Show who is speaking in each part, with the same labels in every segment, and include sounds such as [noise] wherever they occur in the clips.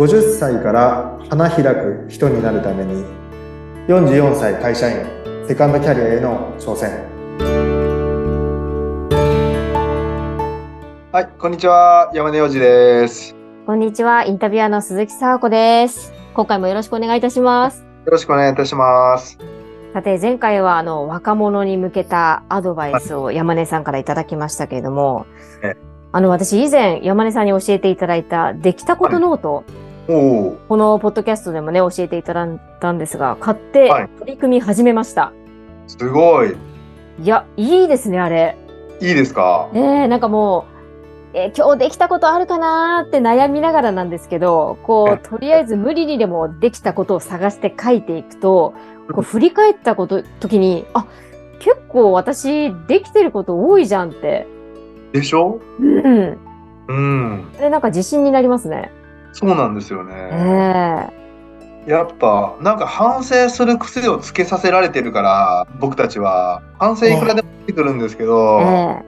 Speaker 1: 50歳から花開く人になるために44歳会社員セカンドキャリアへの挑戦。はいこんにちは。山根洋二です。
Speaker 2: こんにちは。インタビュアーの鈴木沙子です。今回もよろしくお願いいたします。
Speaker 1: よろしくお願いいたします。
Speaker 2: さて前回はあの若者に向けたアドバイスを山根さんからいただきましたけれども、
Speaker 1: え
Speaker 2: あの私以前山根さんに教えていただいたできたことノート、このポッドキャストでもね教えていただいたんですが買って
Speaker 1: はい。
Speaker 2: 取り組み始めました、
Speaker 1: すごい。
Speaker 2: い、やいいですねあれ。
Speaker 1: いいですか？
Speaker 2: ねえなんかもうえー今日できたことあるかなーって悩みながらなんですけど、こう、とりあえず無理にでもできたことを探して書いていくと、こう振り返ったこと、時に、あ、結構私できてること多いじゃんって。
Speaker 1: でしょ？
Speaker 2: うん。
Speaker 1: うん。
Speaker 2: で、なんか自信になりますね。
Speaker 1: そうなんですよ
Speaker 2: え
Speaker 1: ね、
Speaker 2: え。
Speaker 1: やっぱなんか反省する癖をつけさせられてるから僕たちは。反省いくらでも出てくるんですけど、
Speaker 2: え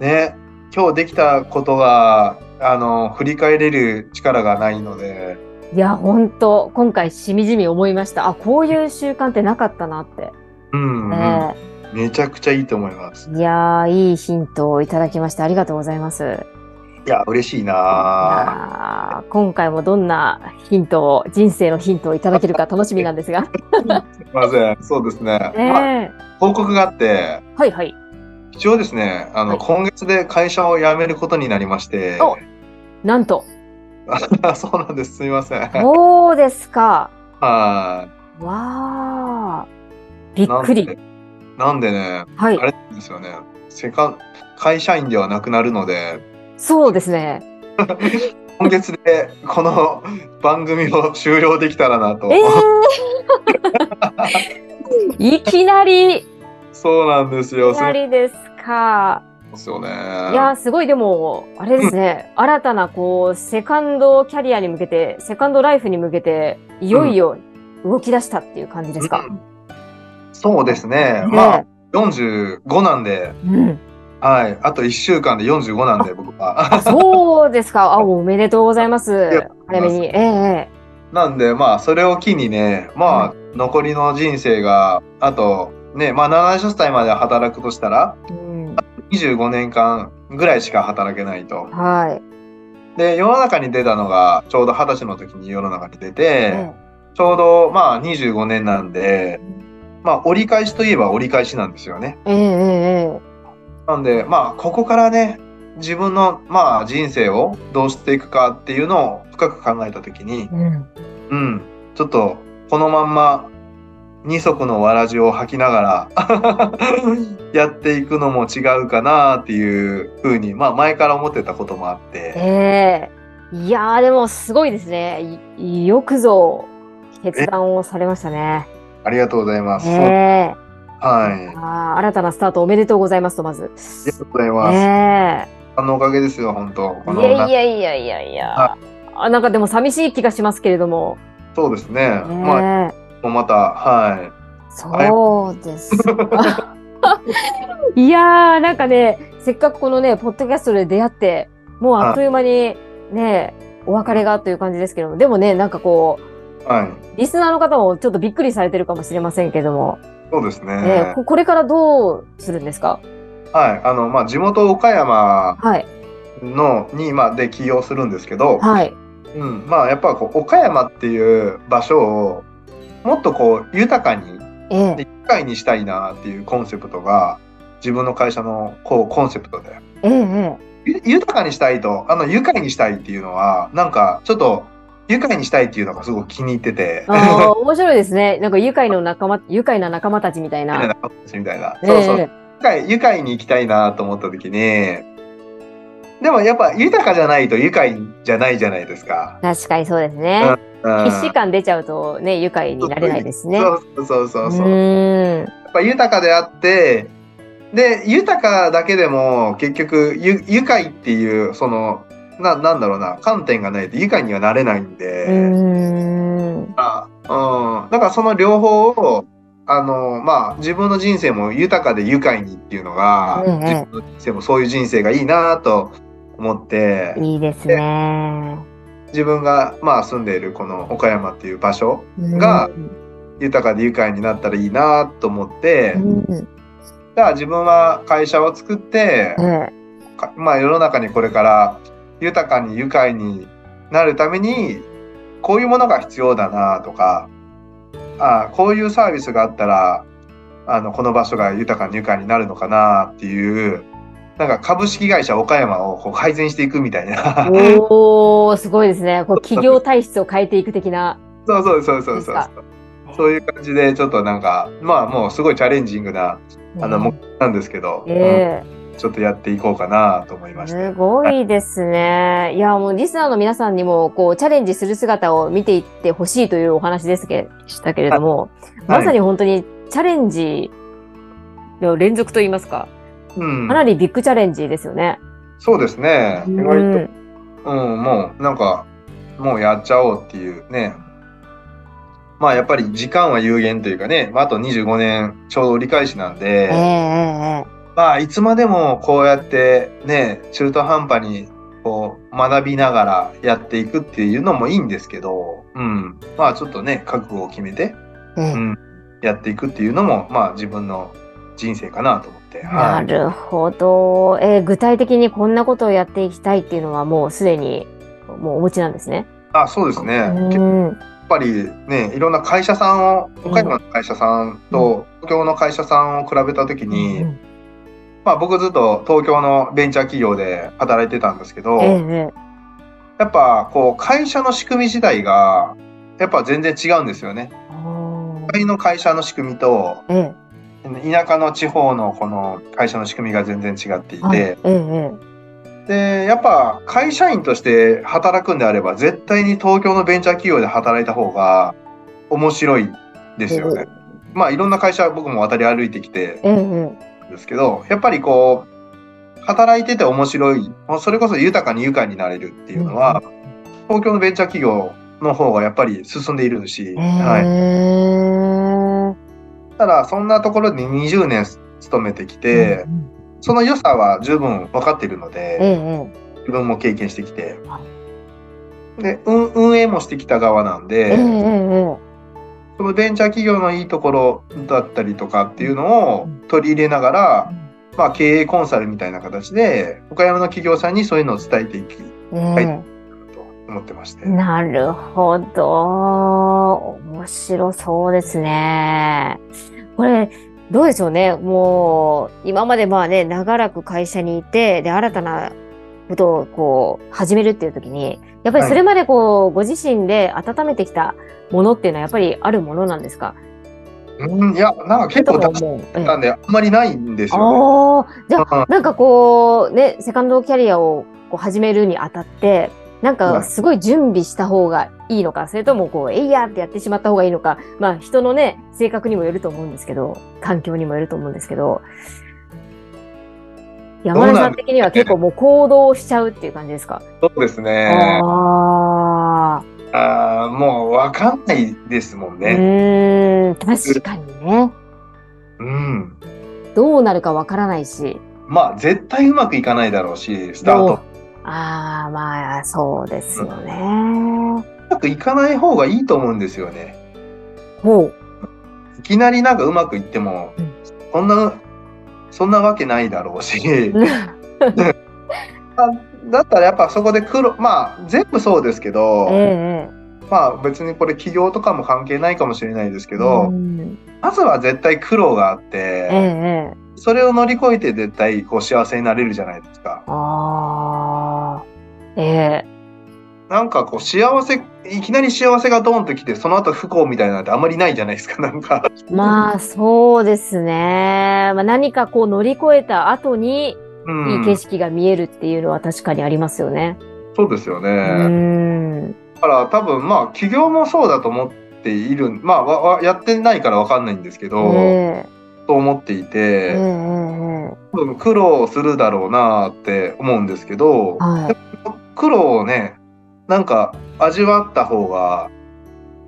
Speaker 2: え。
Speaker 1: ね今日できたことがあの振り返れる力がないので。
Speaker 2: いや、ほんと、今回しみじみ思いました。あ、こういう習慣ってなかったなって。
Speaker 1: うん、うん
Speaker 2: え。
Speaker 1: めちゃくちゃいいと思います。
Speaker 2: えいやー、いいヒントをいただきましてありがとうございます。
Speaker 1: いや嬉しいな。
Speaker 2: 今回もどんなヒントを人生のヒントをいただけるか楽しみなんですが、[laughs]
Speaker 1: すいません。そうですね、
Speaker 2: え。
Speaker 1: まあ、
Speaker 2: え
Speaker 1: 報告があって。
Speaker 2: はいはい。
Speaker 1: 一応ですねあの、
Speaker 2: はい。
Speaker 1: 今月で会社を辞めることになりまして。
Speaker 2: おなんと。[laughs]
Speaker 1: そうなんです。すみません。
Speaker 2: そうですか。
Speaker 1: はい。
Speaker 2: わあびっくり。
Speaker 1: でなんでね
Speaker 2: はい。
Speaker 1: あれですよね。セカン会社員ではなくなるので、
Speaker 2: そうですね。
Speaker 1: 今月でこの番組を終了できたらなと。
Speaker 2: ええいきなり。い
Speaker 1: そうなんですよ。
Speaker 2: き
Speaker 1: そう
Speaker 2: なりですか。
Speaker 1: ですよね。
Speaker 2: いやすごい。でもあれですね、新たなこうセカンドキャリアに向けてセカンドライフに向けていよいよ動き出したっていう感じですか、
Speaker 1: うん。そうですね。
Speaker 2: ね
Speaker 1: まあ45なんで、
Speaker 2: うん
Speaker 1: はい。あと1週間で45なんで僕は。
Speaker 2: そうですか。[laughs] あ、おめでとうございます
Speaker 1: や。
Speaker 2: 早めに。ええ
Speaker 1: なんでまあそれを機にね、まあ残りの人生があとね、まあ70歳まで働くとしたら
Speaker 2: ええうん。
Speaker 1: 25年間ぐらいしか働けないと。
Speaker 2: はい。
Speaker 1: で世の中に出たのがちょうど二十歳の時に世の中に出て、
Speaker 2: え
Speaker 1: ちょうどまあ25年なんでまあ折り返しといえば折り返しなんですよね。
Speaker 2: ええええ
Speaker 1: なんでまあここからね自分のまあ人生をどうしていくかっていうのを深く考えた時に
Speaker 2: ええうん。
Speaker 1: うんちょっとこのまんま二足のわらじを履きながら [laughs] やっていくのも違うかなっていうふうにまあ前から思ってたこともあって。
Speaker 2: ええいやー、でもすごいですね。いよくぞ決断をされましたね。
Speaker 1: ありがとうございます。
Speaker 2: ええ
Speaker 1: はい。
Speaker 2: あー新たなスタートおめでとうございますと、まず。
Speaker 1: ありがとうございます。
Speaker 2: え
Speaker 1: あのおかげですよ、本当。この
Speaker 2: えいやいやいやいやいや。あなんかでも寂しい気がしますけれども。
Speaker 1: そうですね。
Speaker 2: え
Speaker 1: まあ、
Speaker 2: え
Speaker 1: もうまた、は
Speaker 2: そうですか。[laughs] いやー、なんかね、せっかくこのね、ポッドキャストで出会って、もうあっという間にね、お別れがという感じですけども、でもね、なんかこ
Speaker 1: い。はい。
Speaker 2: う、リスナーの方もちょっとびっくりされてるかもしれませんけども、
Speaker 1: そうですね。
Speaker 2: ね、ここれからどうするんですか？
Speaker 1: はい。あの、まあ、地元岡山
Speaker 2: はい、
Speaker 1: のに、まあ、で起業するんですけど、
Speaker 2: はい、
Speaker 1: うん。まあ、やっぱこう、岡山っていう場所を、もっとこう、豊かに、
Speaker 2: ええ、
Speaker 1: で機会にしたいなっていうコンセプトが、自分の会社のこうコンセプトで。
Speaker 2: ええ、
Speaker 1: 豊かにしたいと、あの、愉快にしたいっていうのは、なんか、ちょっと、愉快にしたいっていうのがすごく気に入ってて。
Speaker 2: え。ああ、面白いですね。なんか愉快の仲間、愉快な仲間たちみたいな。
Speaker 1: みたいな。
Speaker 2: え
Speaker 1: そうそう。
Speaker 2: え
Speaker 1: 愉快愉快に行きたいなと思った時に、でもやっぱ豊かじゃないと愉快じゃないじゃないですか。
Speaker 2: 確かにそうですね。
Speaker 1: うん
Speaker 2: 必死感出ちゃうとね、愉快になれないですね。
Speaker 1: そうそうそうそう。
Speaker 2: う
Speaker 1: や。っぱ豊かであって、で、豊かだけでも結局ゆ愉快っていう、その、な、なんだろうな、観点がないと愉快にはなれないんで、
Speaker 2: うーん。
Speaker 1: あうん、だからその両方をあのまあ自分の人生も豊かで愉快にっていうのが、
Speaker 2: うんうん。
Speaker 1: 自分の人生もそういう人生がいいなと思って、
Speaker 2: いいですね。
Speaker 1: 自分がまあ住んでいるこの岡山っていう場所が豊かで愉快になったらいいなと思って、
Speaker 2: うん。
Speaker 1: じゃあ自分は会社を作って、
Speaker 2: え
Speaker 1: かまあ世の中にこれから豊かに愉快になるためにこういうものが必要だなとかあこういうサービスがあったらあのこの場所が豊かに愉快になるのかなっていうなんか株式会社岡山をこう改善していくみたいな。
Speaker 2: えおー、すごいですね。こう [laughs] 企業体質を変えていく的な。
Speaker 1: そうそうそうそうそうそう。いう感じでちょっとなんかまあもうすごいチャレンジングなあの目標なんですけど、
Speaker 2: え
Speaker 1: うんちょっとやっていこうかなと思い
Speaker 2: え
Speaker 1: まして。
Speaker 2: すごいですね。いや、もうリスナーの皆さんにも、こう、チャレンジする姿を見ていってほしいというお話ですけしたけれども、
Speaker 1: はい
Speaker 2: まさに本当にチャレンジの連続といいますか、
Speaker 1: うん
Speaker 2: かなりビッグチャレンジですよね。
Speaker 1: そうですね。意
Speaker 2: う
Speaker 1: 外と
Speaker 2: ん
Speaker 1: うん、もうなんか、もうやっちゃおうっていうね。まあやっぱり時間は有限というかね、まあ、あと25年ちょうど折り返しなんで、
Speaker 2: え
Speaker 1: まあいつまでもこうやってね、中途半端にこう学びながらやっていくっていうのもいいんですけど、うん。まあちょっとね、覚悟を決めて、
Speaker 2: えええ
Speaker 1: うん、やっていくっていうのも、まあ自分の人生かなと思って。
Speaker 2: な
Speaker 1: はい。
Speaker 2: るほど。えー具体的にこんなことをやっていきたいっていうのはもうすでにもうお持ちなんですね。
Speaker 1: あ、そうですね。
Speaker 2: うん。
Speaker 1: やっぱりね、いろんな会社さんを、
Speaker 2: うん
Speaker 1: 岡山の会社さんと東京の会社さんを比べたときに、
Speaker 2: うん
Speaker 1: まあ僕ずっと東京のベンチャー企業で働いてたんですけど、
Speaker 2: ええ
Speaker 1: やっぱこう会社の仕組み自体が、やっぱ全然違うんですよね。都会の会社の仕組みと、
Speaker 2: え
Speaker 1: 田舎の地方のこの会社の仕組みが全然違っていて、
Speaker 2: ええ
Speaker 1: で、やっぱ会社員として働くんであれば、絶対に東京のベンチャー企業で働いた方が面白いですよね。まあいろんな会社僕も渡り歩いてきてですけど、やっぱりこう、働いてて面白い、それこそ豊かに愉快になれるっていうのは、東京のベンチャー企業の方がやっぱり進んでいるし、
Speaker 2: え
Speaker 1: はい。
Speaker 2: え
Speaker 1: ただそんなところに20年勤めてきて、
Speaker 2: うん
Speaker 1: その良さは十分分かっているの
Speaker 2: え
Speaker 1: で、
Speaker 2: え
Speaker 1: 自分も経験してきて。
Speaker 2: は、
Speaker 1: で、運運営もしてきた側なんで、
Speaker 2: ええええ
Speaker 1: そのベンチャー企業のいいところだったりとかっていうのを取り入れながら、まあ、経営コンサルみたいな形で岡山の企業さんにそういうのを伝えていき
Speaker 2: ええ
Speaker 1: はいと思ってまして。
Speaker 2: なるほど。面白そうですね。これ、どうでしょうね。もう、今までまあね、長らく会社にいて、で、新たなことをこう、始めるっていう時に、やっぱりそれまでこう、ご自身で温めてきたものっていうのはやっぱりあるものなんですか？
Speaker 1: うん、いや、なんか結構出し
Speaker 2: もうええ
Speaker 1: たん。で、あんまりないんですよ。
Speaker 2: ああ、じゃあ、
Speaker 1: ね。
Speaker 2: なんかこう、ね、セカンドキャリアをこう始めるにあたって、なんかすごい準備した方がいいのか、それともこう、えいやってやってしまった方がいいのか、まあ人のね、性格にもよると思うんですけど、環境にもよると思うんですけど、山根さん的には結構もう行動しちゃうっていう感じですか？
Speaker 1: そうですね。
Speaker 2: ああ、
Speaker 1: もう分かんないですもん
Speaker 2: う
Speaker 1: ね。
Speaker 2: ーん、確かにね。
Speaker 1: うん。
Speaker 2: どうなるかわからないし、
Speaker 1: まあ、絶対うまくいかないだろうし、スタート。
Speaker 2: ああ、まあ、そうですよね。
Speaker 1: うまくいかない方がいいと思うんですよね。
Speaker 2: ほう。
Speaker 1: いきなりなんかうまくいっても、
Speaker 2: うん
Speaker 1: そんな、そんなわけないだろうし、[laughs] あだったらやっぱそこで苦労、まあ全部そうですけど、
Speaker 2: ええ。
Speaker 1: まあ別にこれ企業とかも関係ないかもしれないですけ
Speaker 2: う
Speaker 1: ど、
Speaker 2: ん。
Speaker 1: まずは絶対苦労があって、
Speaker 2: ええ
Speaker 1: それを乗り越えて絶対こう幸せになれるじゃないですか。
Speaker 2: ああ、ええ。
Speaker 1: なんかこう幸せ、いきなり幸せがドーンと来て、その後不幸みたいなのってあんまりないじゃないですか、なんか。
Speaker 2: まあ、そうですね。まあ、何かこう乗り越えた後に、
Speaker 1: うん、
Speaker 2: いい景色が見えるっていうのは確かにありますよね。
Speaker 1: そうですよ
Speaker 2: う
Speaker 1: ね。
Speaker 2: ん。
Speaker 1: だから多分まあ企業もそうだと思っている、まあわわやってないからわかんないんですけど、
Speaker 2: え
Speaker 1: と思っていて、
Speaker 2: ええ
Speaker 1: 多分苦労するだろうなって思うんですけど、
Speaker 2: はい。
Speaker 1: 苦労をね、なんか味わった方が、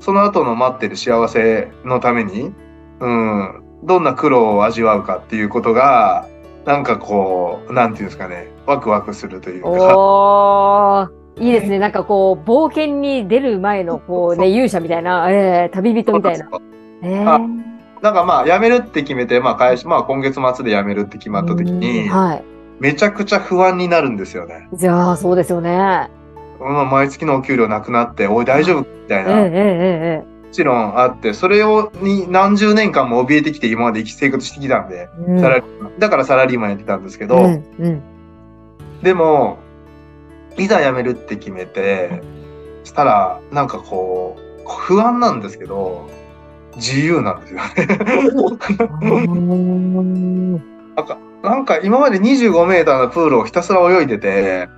Speaker 1: その後の待ってる幸せのために、うん、どんな苦労を味わうかっていうことが、なんかこう、なんていうんですかね、ワクワクするというか、
Speaker 2: いいですね。なんかこう、冒険に出る前の、こうね、勇者みたいな、えー、旅人みたいな。え
Speaker 1: あ
Speaker 2: ー、
Speaker 1: なんかまあ、辞めるって決めて、まあ、会社、まあ、今月末で辞めるって決まった時に、
Speaker 2: はい。
Speaker 1: めちゃくちゃ不安になるんですよね。
Speaker 2: じゃあ、そうですよね。
Speaker 1: まあ、毎月のお給料なくなって、おい、大丈夫？みたいな。
Speaker 2: えええ
Speaker 1: も
Speaker 2: ええ。
Speaker 1: ちろんあって、それを、に何十年間も怯えてきて、今まで生き生活してきたんで、
Speaker 2: えうん。
Speaker 1: サラリーマン。だからサラリーマンやってたんですけど、
Speaker 2: うんうん。
Speaker 1: でも、いざ辞めるって決めて、したら、なんかこう、不安なんですけど、自由なんですよね。[laughs] なんか、なんか今まで25メーターのプールをひたすら泳いでて、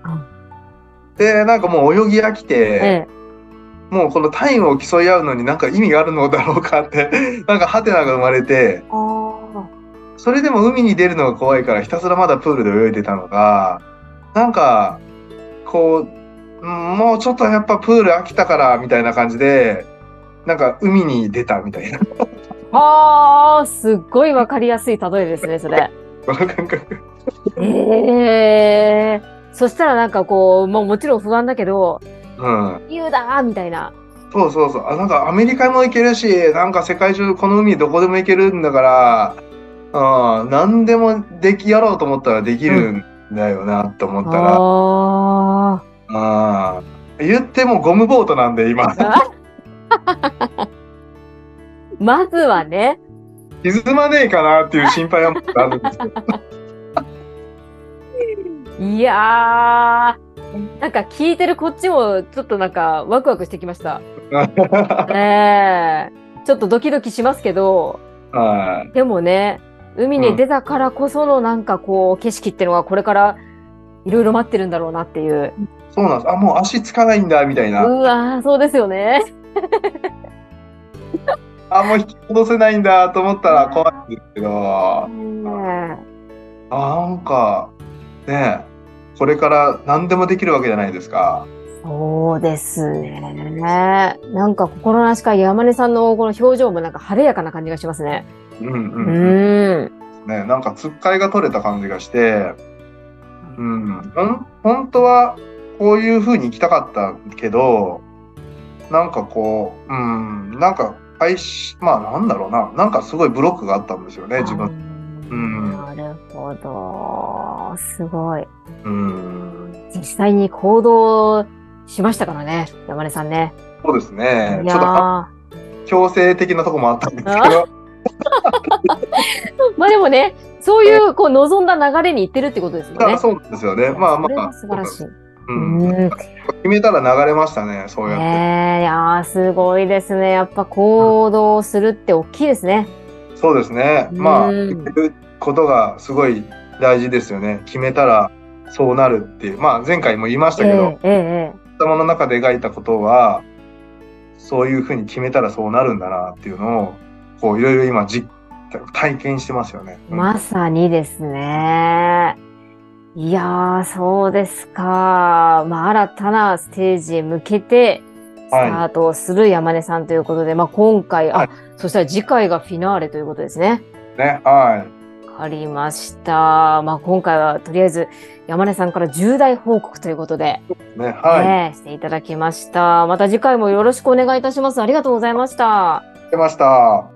Speaker 1: で、なんかもう泳ぎ飽きて、
Speaker 2: え
Speaker 1: もうこのタイムを競い合うのになんか意味があるのだろうかって、[laughs] なんかハテナが生まれて、
Speaker 2: えあ
Speaker 1: それでも海に出るのが怖いからひたすらまだプールで泳いでたのが、なんか、こう、うんもうちょっとやっぱプール飽きたからみたいな感じで、なんか海に出たみたいな。
Speaker 2: ーあー、すっごいわかりやすい例えですね、それ。
Speaker 1: この感覚。
Speaker 2: ええそしたらなんかこう、もうもちろん不安だけど、
Speaker 1: うん。
Speaker 2: 言うだーみたいな。
Speaker 1: そうそうそう。あなんかアメリカも行けるし、なんか世界中この海どこでも行けるんだから、うん、何でもできやろうと思ったらできるんだよなって思ったら、
Speaker 2: あ
Speaker 1: あー言ってもゴムボートなんで今、
Speaker 2: あ。[laughs] まずはね、[laughs]
Speaker 1: 沈まねえかなっていう心配はあるんですけど。
Speaker 2: いやー、なんか聞いてるこっちもちょっとなんかワクワクしてきました。[laughs] ええちょっとドキドキしますけど、
Speaker 1: はい。
Speaker 2: でもね、海に出たからこそのなんかこう景色っていうのがこれからいろいろ待ってるんだろうなっていう。
Speaker 1: そうなんです。あ、もう足つかないんだ、みたいうな。
Speaker 2: わー、そうですよね。[laughs]
Speaker 1: あ、もう引き戻せないんだと思ったら怖いんですけど、あ、
Speaker 2: ね
Speaker 1: なんか、ねこれから何でもできるわけじゃないですか。
Speaker 2: そうですね。なんか心なしか山根さんのこの表情もなんか晴れやかな感じがしますね。う
Speaker 1: うんうんうん。
Speaker 2: ん。
Speaker 1: ね、なんかつっかいが取れた感じがして、うん、ほん本当はこういう風に行きたかったけど、なんかこう、うん、なんかまあなんだろうな、なんかすごいブロックがあったんですよね、自分。うん
Speaker 2: なるほど。すごい。
Speaker 1: うん、
Speaker 2: 実際に行動しましたからね、山根さんね。
Speaker 1: そうですね。
Speaker 2: い
Speaker 1: ちょっと
Speaker 2: や
Speaker 1: 強制的なとこもあったんですけど、
Speaker 2: ー [laughs] まあでもね、そういうこう望んだ流れに行ってるってことですよね。
Speaker 1: あそうですよね。まあまあ、
Speaker 2: は素晴らしい。
Speaker 1: うん、
Speaker 2: うん
Speaker 1: 決めたら流れましたね、そうやって。
Speaker 2: ねえ、いやーすごいですね。やっぱ行動するって大きいですね。
Speaker 1: そうですね。まあ、
Speaker 2: うん
Speaker 1: 決めることがすごい大事ですよね。決めたらそうなるっていう。まあ、前回も言いましたけど、
Speaker 2: えええええ
Speaker 1: 頭の中で描いたことは、そういうふうに決めたらそうなるんだなっていうのを、こう、いろいろ今実、体験してますよね。
Speaker 2: えまさにですね。いやー、そうですか。まあ、新たなステージへ向けて、スタートをする山根さんということで、まあ、今回、あ、
Speaker 1: はい
Speaker 2: そしたら次回がフィナーレということですね。
Speaker 1: ね、は
Speaker 2: わかりました。まあ、今回はとりあえず山根さんから重大報告ということで、
Speaker 1: い。ね、はい。
Speaker 2: ねしていただきました。また次回もよろしくお願いいたします。ありがとうございました。
Speaker 1: 出ました。